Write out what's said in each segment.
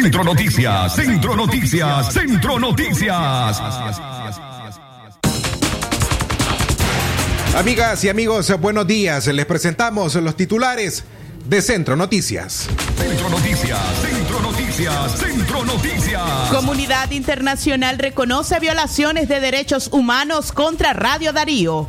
Centro Noticias, Centro Noticias, Centro Noticias. Amigas y amigos, buenos días. Les presentamos los titulares de Centro Noticias. Centro Noticias, Centro Noticias, Centro Noticias. Comunidad internacional reconoce violaciones de derechos humanos contra Radio Darío.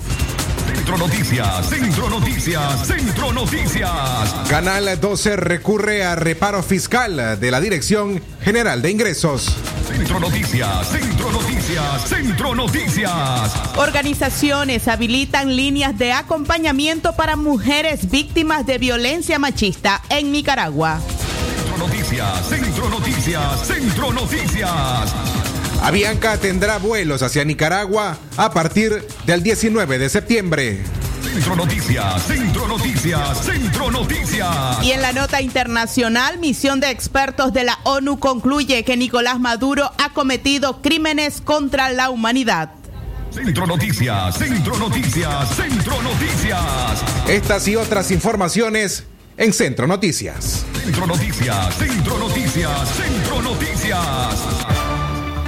Centro Noticias, Centro Noticias, Centro Noticias. Canal 12 recurre a reparo fiscal de la Dirección General de Ingresos. Centro Noticias, Centro Noticias, Centro Noticias. Organizaciones habilitan líneas de acompañamiento para mujeres víctimas de violencia machista en Nicaragua. Centro Noticias, Centro Noticias, Centro Noticias. Avianca tendrá vuelos hacia Nicaragua a partir del 19 de septiembre. Centro Noticias, Centro Noticias, Centro Noticias. Y en la nota internacional, misión de expertos de la ONU concluye que Nicolás Maduro ha cometido crímenes contra la humanidad. Centro Noticias, Centro Noticias, Centro Noticias. Estas y otras informaciones en Centro Noticias. Centro Noticias, Centro Noticias, Centro Noticias.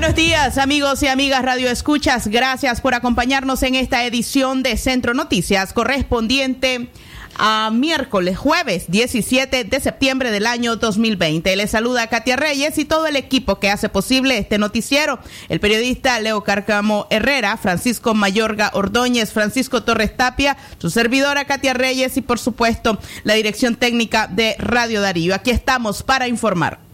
Buenos días, amigos y amigas Radio Escuchas. Gracias por acompañarnos en esta edición de Centro Noticias correspondiente a miércoles, jueves 17 de septiembre del año 2020. Les saluda Katia Reyes y todo el equipo que hace posible este noticiero. El periodista Leo Carcamo Herrera, Francisco Mayorga Ordóñez, Francisco Torres Tapia, su servidora Katia Reyes y por supuesto la dirección técnica de Radio Darío. Aquí estamos para informar.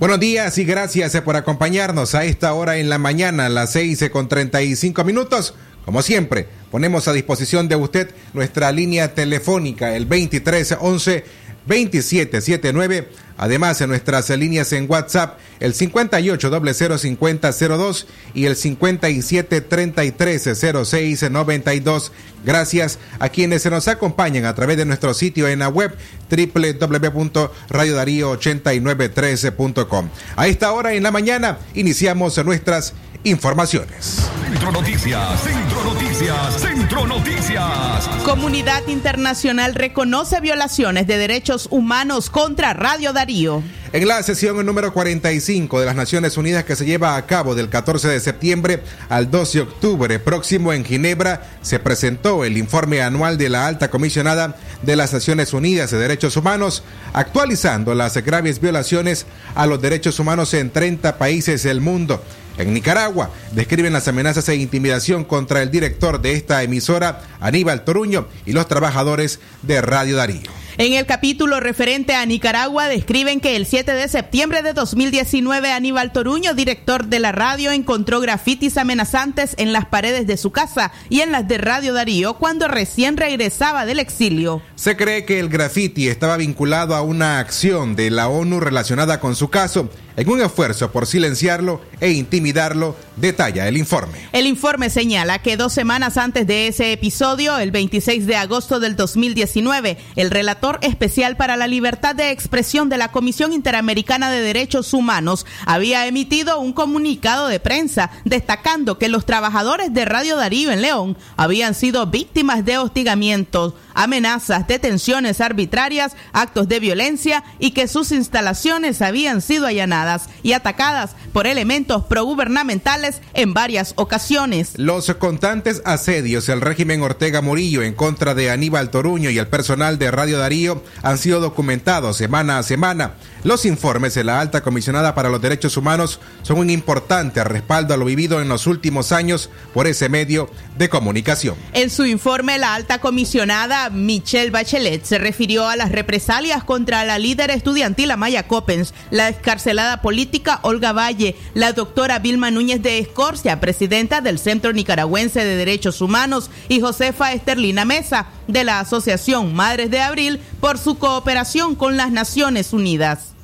Buenos días y gracias por acompañarnos a esta hora en la mañana, las seis con treinta y cinco minutos. Como siempre, ponemos a disposición de usted nuestra línea telefónica, el 2311 2779. Además, en nuestras líneas en WhatsApp, el 58005002 y el 57330692. Gracias a quienes se nos acompañan a través de nuestro sitio en la web www.radiodarío8913.com. A esta hora en la mañana iniciamos nuestras informaciones. Centro Noticias, Centro Noticias, Centro Noticias. Comunidad internacional reconoce violaciones de derechos humanos contra Radio Darío. En la sesión número 45 de las Naciones Unidas que se lleva a cabo del 14 de septiembre al 12 de octubre próximo en Ginebra, se presentó el informe anual de la alta comisionada de las Naciones Unidas de Derechos Humanos, actualizando las graves violaciones a los derechos humanos en 30 países del mundo. En Nicaragua describen las amenazas e intimidación contra el director de esta emisora, Aníbal Toruño, y los trabajadores de Radio Darío. En el capítulo referente a Nicaragua describen que el 7 de septiembre de 2019 Aníbal Toruño, director de la radio, encontró grafitis amenazantes en las paredes de su casa y en las de Radio Darío cuando recién regresaba del exilio. Se cree que el grafiti estaba vinculado a una acción de la ONU relacionada con su caso en un esfuerzo por silenciarlo e intimidarlo, detalla el informe. El informe señala que dos semanas antes de ese episodio, el 26 de agosto del 2019, el relator especial para la libertad de expresión de la Comisión Interamericana de Derechos Humanos había emitido un comunicado de prensa destacando que los trabajadores de Radio Darío en León habían sido víctimas de hostigamientos, amenazas, detenciones arbitrarias, actos de violencia y que sus instalaciones habían sido allanadas y atacadas por elementos progubernamentales en varias ocasiones. Los constantes asedios del régimen Ortega Murillo en contra de Aníbal Toruño y el personal de Radio Darío han sido documentados semana a semana. Los informes de la alta comisionada para los derechos humanos son un importante respaldo a lo vivido en los últimos años por ese medio de comunicación. En su informe, la alta comisionada Michelle Bachelet se refirió a las represalias contra la líder estudiantil Amaya Coppens, la escarcelada política Olga Valle, la doctora Vilma Núñez de Escorcia, presidenta del Centro Nicaragüense de Derechos Humanos, y Josefa Esterlina Mesa, de la Asociación Madres de Abril, por su cooperación con las Naciones Unidas.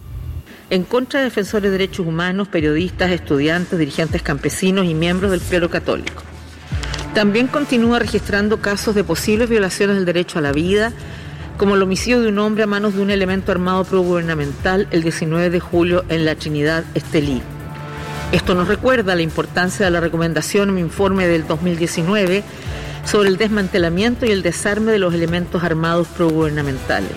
en contra de defensores de derechos humanos, periodistas, estudiantes, dirigentes campesinos y miembros del clero católico. También continúa registrando casos de posibles violaciones del derecho a la vida, como el homicidio de un hombre a manos de un elemento armado progubernamental el 19 de julio en la Trinidad Estelí. Esto nos recuerda la importancia de la recomendación en mi informe del 2019 sobre el desmantelamiento y el desarme de los elementos armados progubernamentales.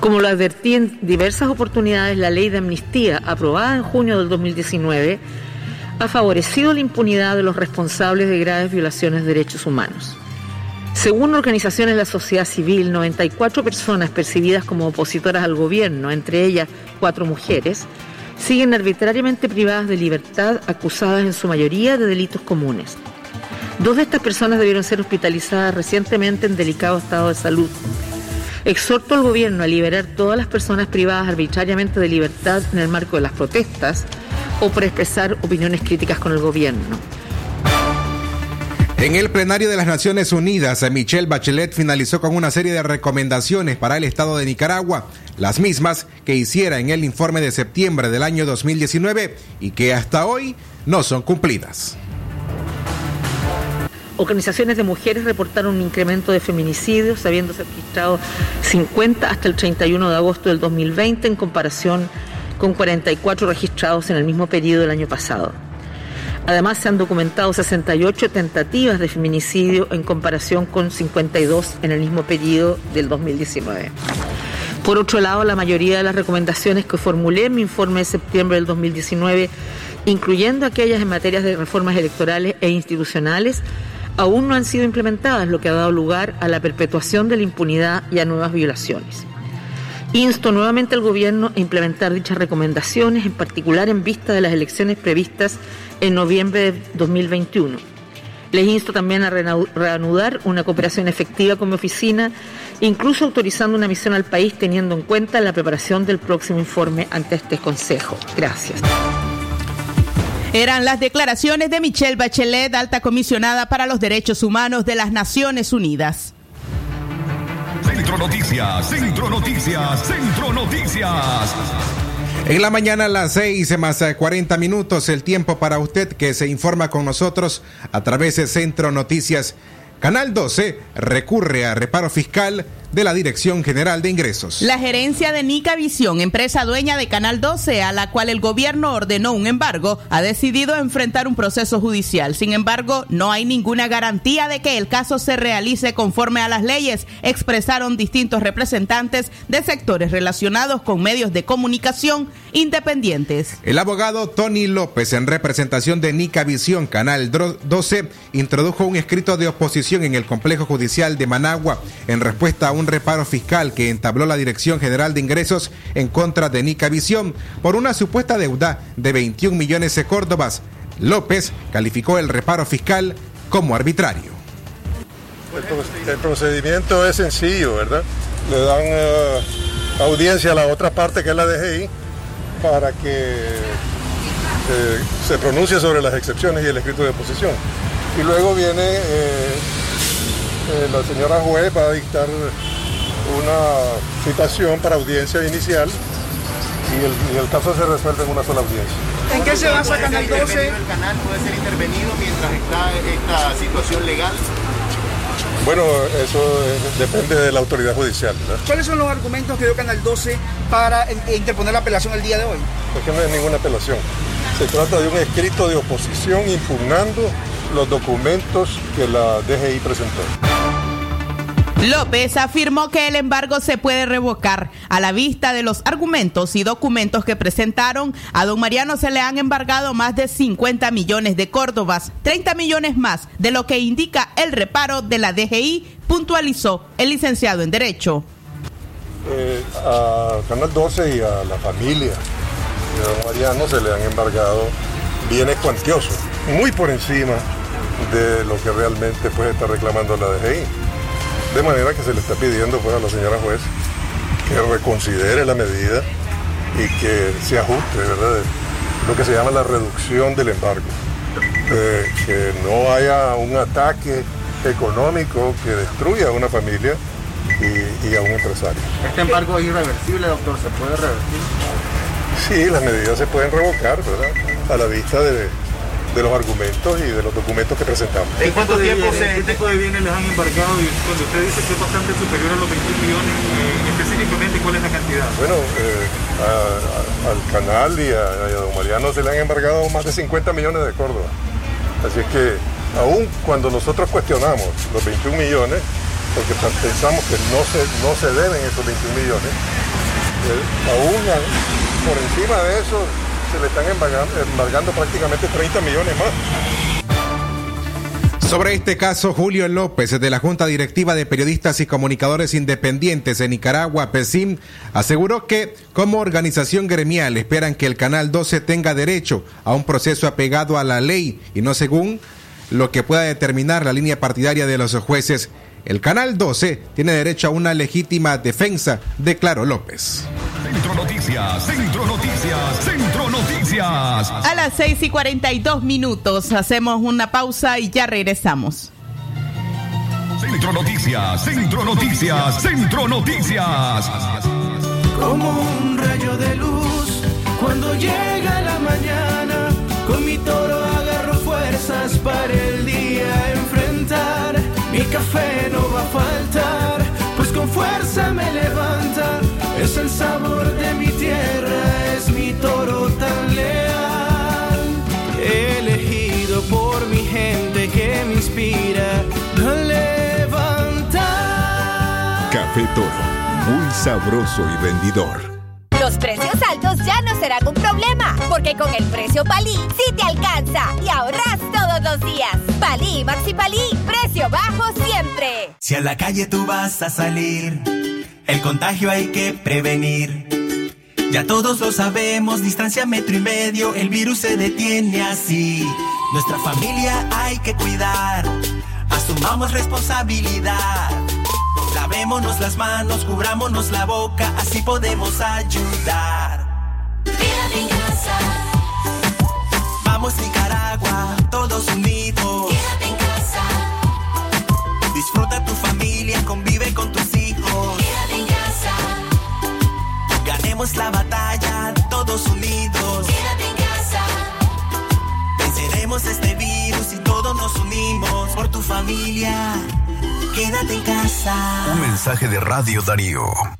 Como lo advertí en diversas oportunidades, la ley de amnistía aprobada en junio del 2019 ha favorecido la impunidad de los responsables de graves violaciones de derechos humanos. Según organizaciones de la sociedad civil, 94 personas percibidas como opositoras al gobierno, entre ellas cuatro mujeres, siguen arbitrariamente privadas de libertad, acusadas en su mayoría de delitos comunes. Dos de estas personas debieron ser hospitalizadas recientemente en delicado estado de salud. Exhorto al gobierno a liberar todas las personas privadas arbitrariamente de libertad en el marco de las protestas o por expresar opiniones críticas con el gobierno. En el plenario de las Naciones Unidas, Michelle Bachelet finalizó con una serie de recomendaciones para el Estado de Nicaragua, las mismas que hiciera en el informe de septiembre del año 2019 y que hasta hoy no son cumplidas. Organizaciones de mujeres reportaron un incremento de feminicidios, habiéndose registrado 50 hasta el 31 de agosto del 2020 en comparación con 44 registrados en el mismo periodo del año pasado. Además, se han documentado 68 tentativas de feminicidio en comparación con 52 en el mismo periodo del 2019. Por otro lado, la mayoría de las recomendaciones que formulé en mi informe de septiembre del 2019, incluyendo aquellas en materias de reformas electorales e institucionales, aún no han sido implementadas, lo que ha dado lugar a la perpetuación de la impunidad y a nuevas violaciones. Insto nuevamente al Gobierno a implementar dichas recomendaciones, en particular en vista de las elecciones previstas en noviembre de 2021. Les insto también a reanudar una cooperación efectiva con mi oficina, incluso autorizando una misión al país teniendo en cuenta la preparación del próximo informe ante este Consejo. Gracias. Eran las declaraciones de Michelle Bachelet, alta comisionada para los derechos humanos de las Naciones Unidas. Centro Noticias, Centro Noticias, Centro Noticias. En la mañana a las 6 más 40 minutos, el tiempo para usted que se informa con nosotros a través de Centro Noticias. Canal 12 recurre a reparo fiscal de la Dirección General de Ingresos. La gerencia de Nica Visión, empresa dueña de Canal 12, a la cual el gobierno ordenó un embargo, ha decidido enfrentar un proceso judicial. Sin embargo, no hay ninguna garantía de que el caso se realice conforme a las leyes, expresaron distintos representantes de sectores relacionados con medios de comunicación independientes. El abogado Tony López, en representación de Nica Visión, Canal 12, introdujo un escrito de oposición en el complejo judicial de Managua en respuesta a reparo fiscal que entabló la Dirección General de Ingresos en contra de Nica Visión por una supuesta deuda de 21 millones de córdobas. López calificó el reparo fiscal como arbitrario. El, procedimiento es sencillo, ¿verdad? Le dan eh, audiencia a la otra parte que es la DGI para que eh, se pronuncie sobre las excepciones y el escrito de oposición. Y luego viene eh, la señora juez va a dictar una citación para audiencia inicial y el, caso se resuelve en una sola audiencia. ¿En qué se basa Canal 12? ¿El canal puede ser intervenido mientras está esta situación legal? Bueno, eso depende de la autoridad judicial. ¿Cuáles son los argumentos que dio Canal 12 para interponer la apelación el día de hoy? Porque no es ninguna apelación. Se trata de un escrito de oposición impugnando los documentos que la DGI presentó. López afirmó que el embargo se puede revocar. A la vista de los argumentos y documentos que presentaron, a don Mariano se le han embargado más de 50 millones de córdobas, 30 millones más de lo que indica el reparo de la DGI, puntualizó el licenciado en Derecho. Eh, a Canal 12 y a la familia de don Mariano se le han embargado bienes cuantiosos, muy por encima de lo que realmente puede estar reclamando la DGI. De manera que se le está pidiendo pues, a la señora juez que reconsidere la medida y que se ajuste, ¿verdad? Lo que se llama la reducción del embargo. que no haya un ataque económico que destruya a una familia y, y, a un empresario. ¿Este embargo es irreversible, doctor? ¿Se puede revertir? Sí, las medidas se pueden revocar, ¿verdad? A la vista de, de los argumentos y de los documentos que presentamos. ¿En cuánto tiempo se... ¿Qué tipo de bienes les han embarcado? Y cuando usted dice que es bastante superior a los 21 millones, eh, específicamente, ¿cuál es la cantidad? Bueno, eh, a- a- al canal y a, y a don Mariano se le han embargado más de 50 millones de Córdoba. Así es que, aún cuando nosotros cuestionamos los 21 millones, porque pensamos que no se, no se deben esos 21 millones, eh, aún por encima de eso se le están embargando, prácticamente 30 millones más. Sobre este caso, Julio López, de la Junta Directiva de Periodistas y Comunicadores Independientes de Nicaragua, PESIM, aseguró que, como organización gremial, esperan que el Canal 12 tenga derecho a un proceso apegado a la ley y no según lo que pueda determinar la línea partidaria de los jueces. El Canal 12 tiene derecho a una legítima defensa, declaró López. Centro Noticias, Centro Noticias, Centro Noticias. A las 6 y 42 minutos hacemos una pausa y ya regresamos. Centro Noticias, Centro Noticias, Centro Noticias. como un rayo de luz cuando llega la mañana con mi toro Café Toro, muy sabroso y rendidor. Los precios altos ya no serán un problema, porque con el precio Palí sí te alcanza y ahorras todos los días. Palí Maxi Palí, precio bajo siempre. Si a la calle tú vas a salir, el contagio hay que prevenir. Ya todos lo sabemos, distancia metro y medio, el virus se detiene así. Nuestra familia hay que cuidar, asumamos responsabilidad. Lavémonos las manos, cubrámonos la boca, así podemos ayudar. Vamos Nicaragua, todos unidos. Un mensaje de Radio Darío.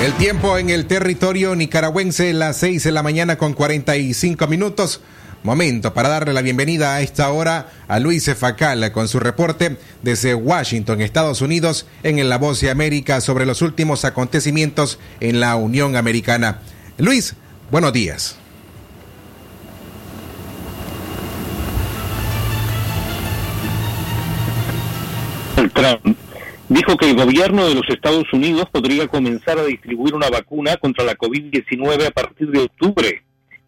El tiempo en el territorio nicaragüense, las 6 de la mañana con 45 minutos. Momento para darle la bienvenida a esta hora a Luis Facal con su reporte desde Washington, Estados Unidos, en La Voz de América sobre los últimos acontecimientos en la Unión Americana. Luis, buenos días. Trump dijo que el gobierno de los Estados Unidos podría comenzar a distribuir una vacuna contra la COVID-19 a partir de octubre,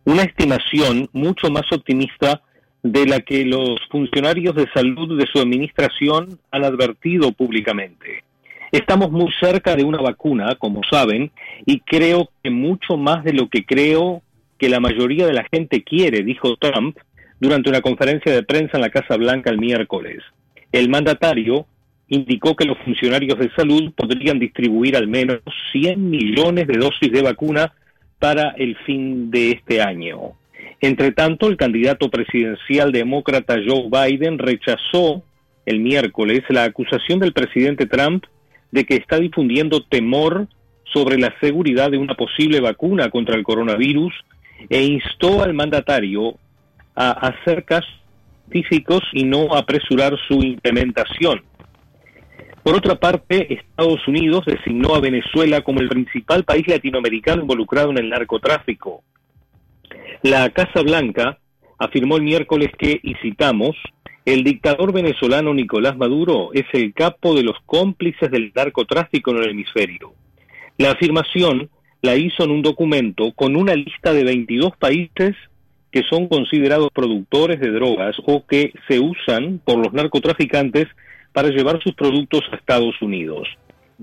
una estimación mucho más optimista de la que los funcionarios de salud de su administración han advertido públicamente. Estamos muy cerca de una vacuna, como saben, y creo que mucho más de lo que creo que la mayoría de la gente quiere, dijo Trump durante una conferencia de prensa en la Casa Blanca el miércoles. El mandatario indicó que los funcionarios de salud podrían distribuir al menos 100 millones de dosis de vacuna para el fin de este año. Entre tanto, el candidato presidencial demócrata Joe Biden rechazó el miércoles la acusación del presidente Trump de que está difundiendo temor sobre la seguridad de una posible vacuna contra el coronavirus e instó al mandatario a hacer casos y no apresurar su implementación. Por otra parte, Estados Unidos designó a Venezuela como el principal país latinoamericano involucrado en el narcotráfico. La Casa Blanca afirmó el miércoles que, y citamos, el dictador venezolano Nicolás Maduro es el capo de los cómplices del narcotráfico en el hemisferio. La afirmación la hizo en un documento con una lista de 22 países que son considerados productores de drogas o que se usan por los narcotraficantes para llevar sus productos a Estados Unidos.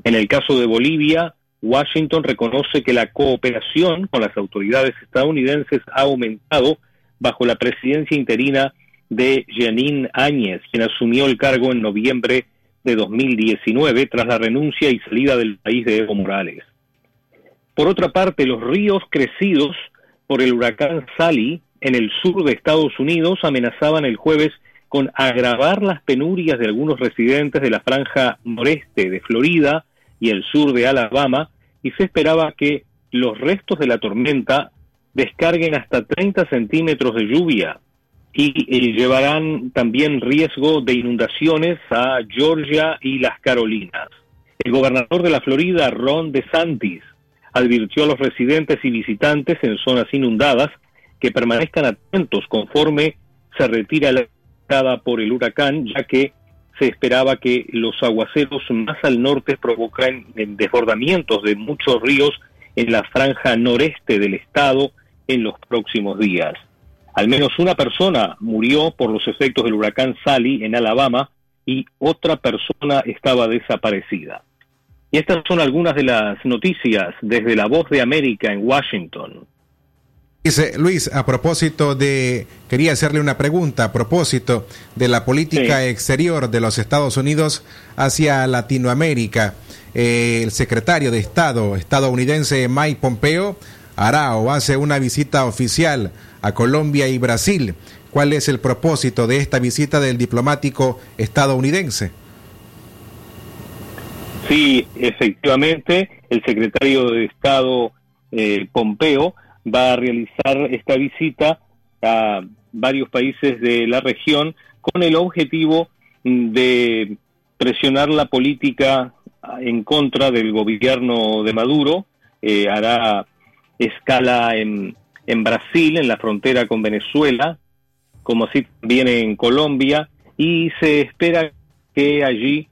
En el caso de Bolivia, Washington reconoce que la cooperación con las autoridades estadounidenses ha aumentado bajo la presidencia interina de Janine Áñez, quien asumió el cargo en noviembre de 2019 tras la renuncia y salida del país de Evo Morales. Por otra parte, los ríos crecidos por el huracán Sally en el sur de Estados Unidos amenazaban el jueves con agravar las penurias de algunos residentes de la franja noreste de Florida y el sur de Alabama y se esperaba que los restos de la tormenta descarguen hasta 30 centímetros de lluvia y, llevarán también riesgo de inundaciones a Georgia y las Carolinas. El gobernador de la Florida, Ron DeSantis, advirtió a los residentes y visitantes en zonas inundadas que permanezcan atentos conforme se retira por el huracán, ya que se esperaba que los aguaceros más al norte provocaran desbordamientos de muchos ríos en la franja noreste del estado en los próximos días. Al menos una persona murió por los efectos del huracán Sally en Alabama y otra persona estaba desaparecida. Y estas son algunas de las noticias desde la voz de América en Washington. Dice Luis, a propósito de, quería hacerle una pregunta a propósito de la política exterior de los Estados Unidos hacia Latinoamérica. Eh, el secretario de Estado estadounidense Mike Pompeo hará o hace una visita oficial a Colombia y Brasil. ¿Cuál es el propósito de esta visita del diplomático estadounidense? Sí, efectivamente, el secretario de Estado eh, Pompeo va a realizar esta visita a varios países de la región con el objetivo de presionar la política en contra del gobierno de Maduro. Eh, hará escala en, en Brasil, en la frontera con Venezuela, como así también en Colombia, y se espera que allí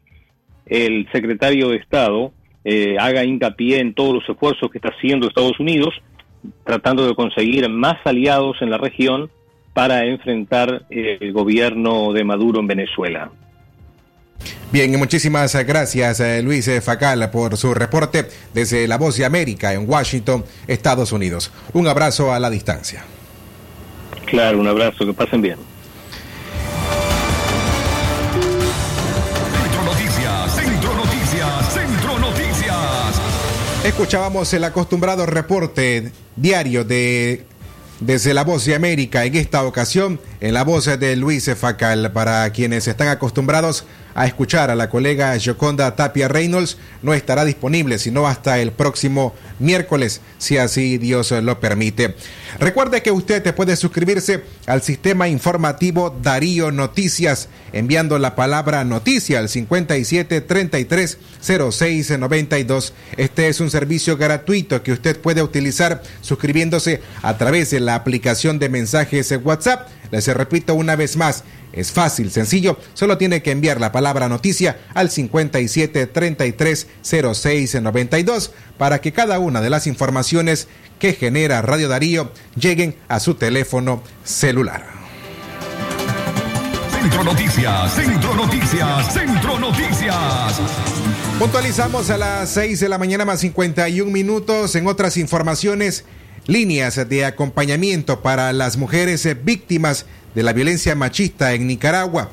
el secretario de Estado eh, haga hincapié en todos los esfuerzos que está haciendo Estados Unidos tratando de conseguir más aliados en la región para enfrentar el gobierno de Maduro en Venezuela. Bien, y muchísimas gracias eh, Luis eh, Facal por su reporte desde La Voz de América en Washington, Estados Unidos. Un abrazo a la distancia. Claro, un abrazo, que pasen bien. Escuchábamos el acostumbrado reporte diario de desde la voz de América en esta ocasión en la voz de Luis Facal para quienes están acostumbrados a escuchar a la colega Joconda Tapia Reynolds no estará disponible sino hasta el próximo miércoles, si así Dios lo permite. Recuerde que usted puede suscribirse al sistema informativo Darío Noticias enviando la palabra noticia al 57 33 06 92. Este es un servicio gratuito que usted puede utilizar suscribiéndose a través de la aplicación de mensajes WhatsApp. Les repito una vez más, es fácil, sencillo, solo tiene que enviar la palabra noticia al 57 33 06 92 para que cada una de las informaciones que genera Radio Darío lleguen a su teléfono celular. Centro Noticias, Centro Noticias, Centro Noticias. Puntualizamos a las 6 de la mañana más 51 minutos en otras informaciones líneas de acompañamiento para las mujeres víctimas de la violencia machista en Nicaragua.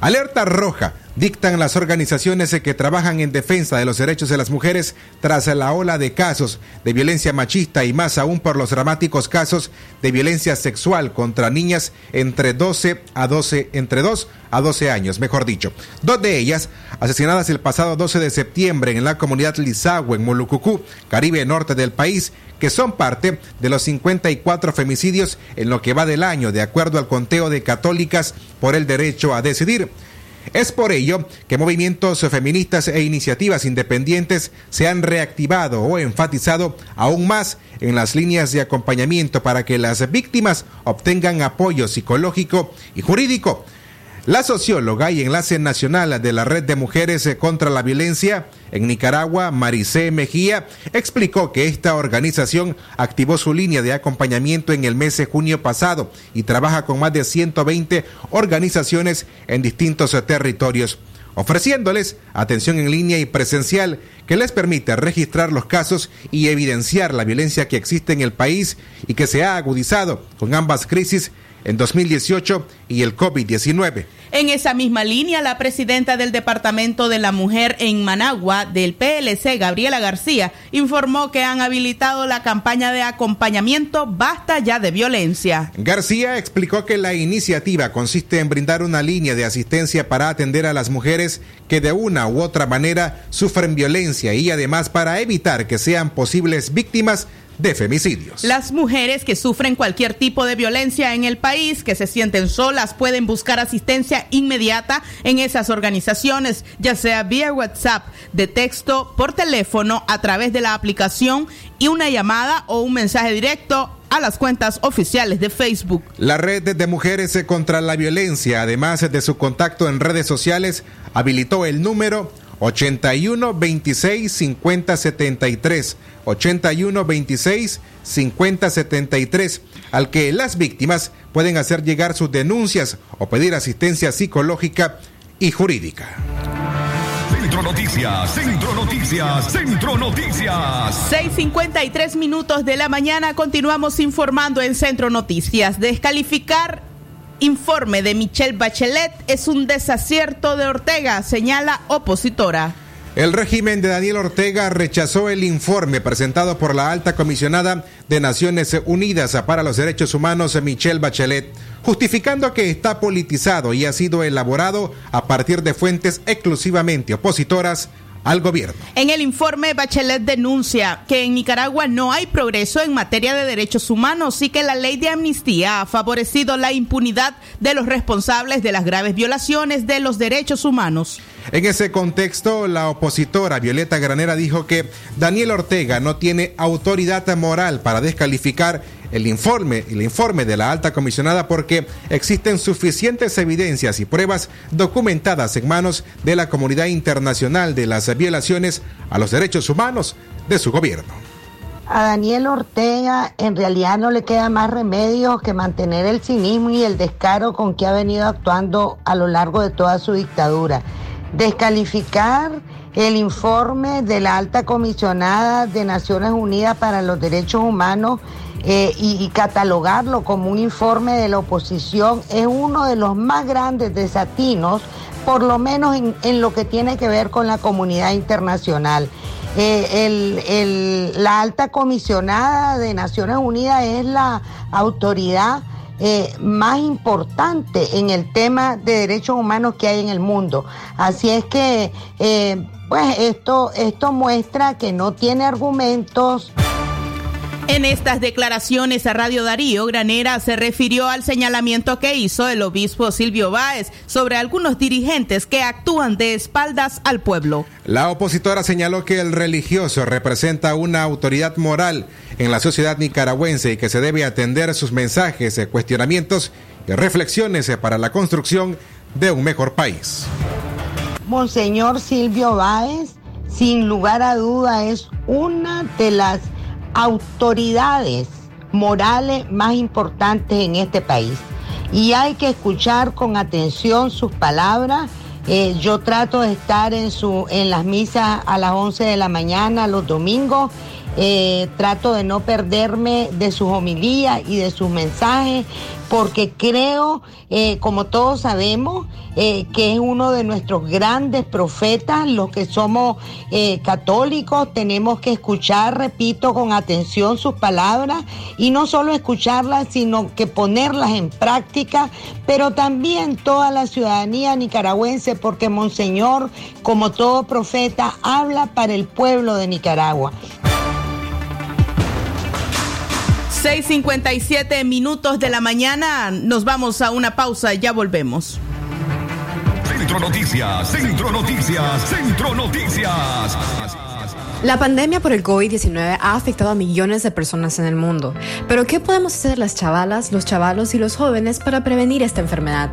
Alerta roja dictan las organizaciones que trabajan en defensa de los derechos de las mujeres tras la ola de casos de violencia machista y más aún por los dramáticos casos de violencia sexual contra niñas entre 12 a 12 entre 2 a 12 años, mejor dicho. Dos de ellas asesinadas el pasado 12 de septiembre en la comunidad Lizagua en Molucucú, Caribe Norte del país, que son parte de los 54 femicidios en lo que va del año, de acuerdo al conteo de católicas por el derecho a decidir. Es por ello que movimientos feministas e iniciativas independientes se han reactivado o enfatizado aún más en las líneas de acompañamiento para que las víctimas obtengan apoyo psicológico y jurídico. La socióloga y enlace nacional de la Red de Mujeres contra la Violencia en Nicaragua, Maricé Mejía, explicó que esta organización activó su línea de acompañamiento en el mes de junio pasado y trabaja con más de 120 organizaciones en distintos territorios ofreciéndoles atención en línea y presencial que les permite registrar los casos y evidenciar la violencia que existe en el país y que se ha agudizado con ambas crisis en 2018 y el COVID-19. En esa misma línea, la presidenta del Departamento de la Mujer en Managua del PLC, Gabriela García, informó que han habilitado la campaña de acompañamiento Basta ya de violencia. García explicó que la iniciativa consiste en brindar una línea de asistencia para atender a las mujeres que de una u otra manera sufren violencia y además para evitar que sean posibles víctimas de femicidios. Las mujeres que sufren cualquier tipo de violencia en el país, que se sienten solas, pueden buscar asistencia inmediata en esas organizaciones, ya sea vía WhatsApp, de texto, por teléfono, a través de la aplicación y una llamada o un mensaje directo a las cuentas oficiales de Facebook. La red de mujeres contra la violencia, además de su contacto en redes sociales, habilitó el número 81 26 50 73 81 26 50 73 al que las víctimas pueden hacer llegar sus denuncias o pedir asistencia psicológica y jurídica. Centro Noticias, Centro Noticias, Centro Noticias. 6:53 minutos de la mañana continuamos informando en Centro Noticias. Descalificar informe de Michelle Bachelet es un desacierto de Ortega, señala opositora. El régimen de Daniel Ortega rechazó el informe presentado por la alta comisionada de Naciones Unidas para los Derechos Humanos, Michelle Bachelet, justificando que está politizado y ha sido elaborado a partir de fuentes exclusivamente opositoras al gobierno. En el informe, Bachelet denuncia que en Nicaragua no hay progreso en materia de derechos humanos y que la ley de amnistía ha favorecido la impunidad de los responsables de las graves violaciones de los derechos humanos. En ese contexto, la opositora Violeta Granera dijo que Daniel Ortega no tiene autoridad moral para descalificar el informe, el informe de la alta comisionada porque existen suficientes evidencias y pruebas documentadas en manos de la comunidad internacional de las violaciones a los derechos humanos de su gobierno. A Daniel Ortega en realidad no le queda más remedio que mantener el cinismo y el descaro con que ha venido actuando a lo largo de toda su dictadura descalificar el informe de la alta comisionada de Naciones Unidas para los Derechos Humanos eh, y, catalogarlo como un informe de la oposición es uno de los más grandes desatinos, por lo menos en, lo que tiene que ver con la comunidad internacional. Eh, la alta comisionada de Naciones Unidas es la autoridad eh, más importante en el tema de derechos humanos que hay en el mundo. Así es que, eh, pues esto, esto muestra que no tiene argumentos. En estas declaraciones a Radio Darío, Granera se refirió al señalamiento que hizo el obispo Silvio Báez sobre algunos dirigentes que actúan de espaldas al pueblo. La opositora señaló que el religioso representa una autoridad moral en la sociedad nicaragüense y que se debe atender sus mensajes, cuestionamientos y reflexiones para la construcción de un mejor país. Monseñor Silvio Báez, sin lugar a duda, es una de las autoridades morales más importantes en este país. Y hay que escuchar con atención sus palabras. Eh, yo trato de estar en, su, en las misas a las 11 de la mañana los domingos eh, trato de no perderme de sus homilías y de sus mensajes, porque creo, eh, como todos sabemos, eh, que es uno de nuestros grandes profetas. Los que somos católicos tenemos que escuchar, repito, con atención sus palabras y no solo escucharlas, sino que ponerlas en práctica, pero también toda la ciudadanía nicaragüense, porque Monseñor, como todo profeta, habla para el pueblo de Nicaragua. 6:57 minutos de la mañana. Nos vamos a una pausa, ya volvemos. Centro Noticias, Centro Noticias, Centro Noticias. La pandemia por el COVID-19 ha afectado a millones de personas en el mundo. Pero ¿qué podemos hacer las chavalas, los chavalos y los jóvenes para prevenir esta enfermedad?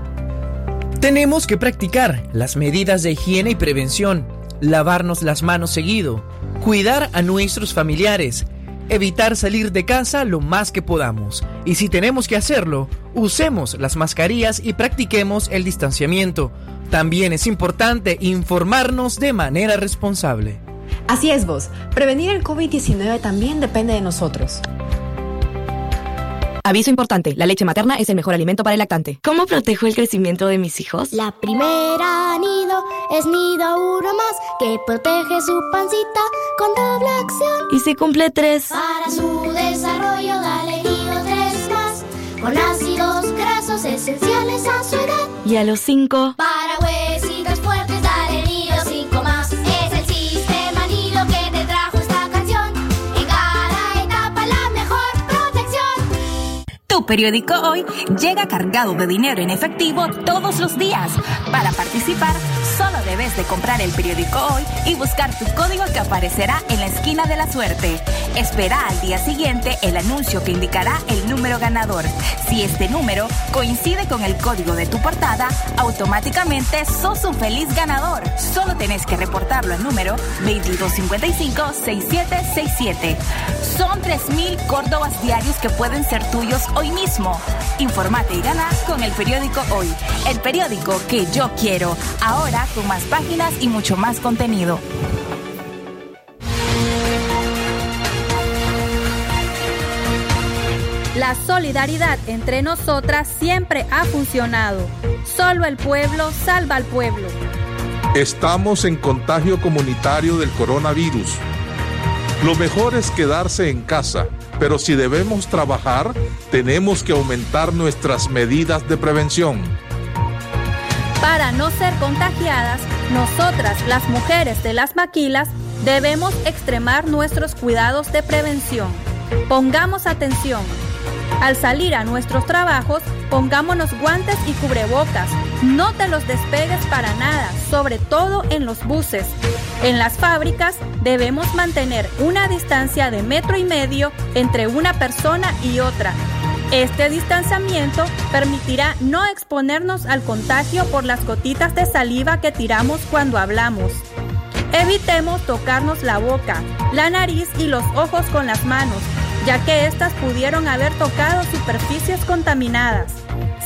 Tenemos que practicar las medidas de higiene y prevención, lavarnos las manos seguido, cuidar a nuestros familiares, evitar salir de casa lo más que podamos. Y si tenemos que hacerlo, usemos las mascarillas y practiquemos el distanciamiento. También es importante informarnos de manera responsable. Así es vos, prevenir el COVID-19 también depende de nosotros. Aviso importante, la leche materna es el mejor alimento para el lactante. ¿Cómo protejo el crecimiento de mis hijos? La primera nido es nido uno más que protege su pancita con doble acción. ¿Y si cumple tres? Para su desarrollo dale nido tres más con ácidos grasos esenciales a su edad. ¿Y a los cinco? Para huesitos periódico hoy llega cargado de dinero en efectivo todos los días. Para participar, solo debes de comprar el periódico hoy y buscar tu código que aparecerá en la esquina de la suerte. Espera al día siguiente el anuncio que indicará el número ganador. Si este número coincide con el código de tu portada, automáticamente sos un feliz ganador. Solo tenés que reportarlo al número 2255-6767. Son 3.000 córdobas diarios que pueden ser tuyos hoy mismo. Informate y gana con el periódico Hoy. El periódico que yo quiero. Ahora con más páginas y mucho más contenido. La solidaridad entre nosotras siempre ha funcionado. Solo el pueblo salva al pueblo. Estamos en contagio comunitario del coronavirus. Lo mejor es quedarse en casa, pero si debemos trabajar, tenemos que aumentar nuestras medidas de prevención. Para no ser contagiadas, nosotras, las mujeres de las maquilas, debemos extremar nuestros cuidados de prevención. Pongamos atención. Al salir a nuestros trabajos, pongámonos guantes y cubrebocas. No te los despegues para nada, sobre todo en los buses. En las fábricas debemos mantener una distancia de metro y medio entre una persona y otra. Este distanciamiento permitirá no exponernos al contagio por las gotitas de saliva que tiramos cuando hablamos. Evitemos tocarnos la boca, la nariz y los ojos con las manos, ya que éstas pudieron haber tocado superficies contaminadas.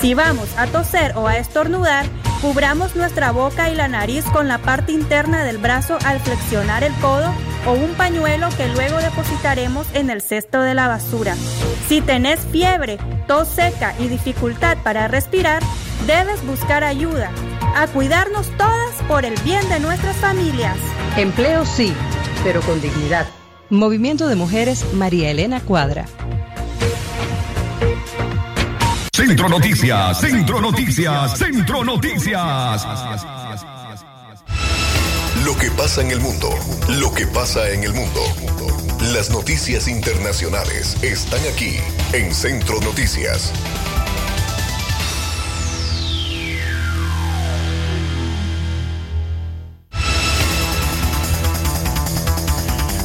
Si vamos a toser o a estornudar, cubramos nuestra boca y la nariz con la parte interna del brazo al flexionar el codo o un pañuelo que luego depositaremos en el cesto de la basura. Si tenés fiebre, tos seca y dificultad para respirar, debes buscar ayuda. A cuidarnos todas por el bien de nuestras familias. Empleo sí, pero con dignidad. Movimiento de Mujeres María Elena Cuadra. Centro Noticias, Centro Noticias, Centro Noticias. Lo que pasa en el mundo, lo que pasa en el mundo. Las noticias internacionales están aquí en Centro Noticias.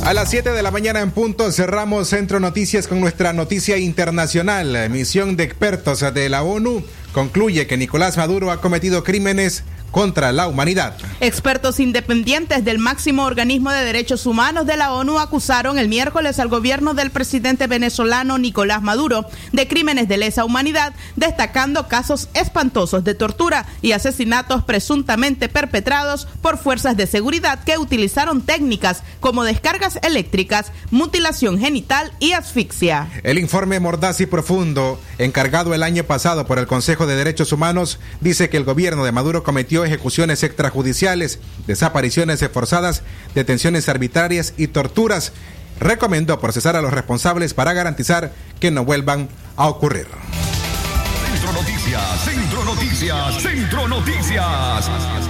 A las 7 de la mañana en punto cerramos Centro Noticias con nuestra noticia internacional. Misión de expertos de la ONU concluye que Nicolás Maduro ha cometido crímenes contra la humanidad. Expertos independientes del máximo organismo de derechos humanos de la ONU acusaron el miércoles al gobierno del presidente venezolano Nicolás Maduro de crímenes de lesa humanidad, destacando casos espantosos de tortura y asesinatos presuntamente perpetrados por fuerzas de seguridad que utilizaron técnicas como descargas eléctricas, mutilación genital y asfixia. El informe mordaz y profundo, encargado el año pasado por el Consejo de Derechos Humanos, dice que el gobierno de Maduro cometió ejecuciones extrajudiciales, desapariciones forzadas, detenciones arbitrarias y torturas. Recomendó procesar a los responsables para garantizar que no vuelvan a ocurrir. Centro Noticias, Centro Noticias, Centro Noticias.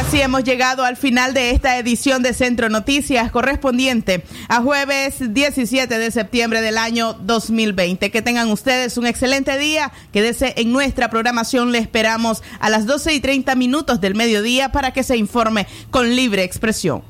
Así hemos llegado al final de esta edición de Centro Noticias correspondiente a jueves 17 de septiembre del año 2020. Que tengan ustedes un excelente día. Quédese en nuestra programación. Le esperamos a las 12 y 30 minutos del mediodía para que se informe con libre expresión.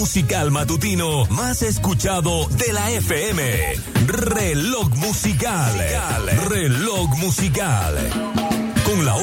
Musical matutino más escuchado de la FM. Reloj musical. Reloj musical. Con la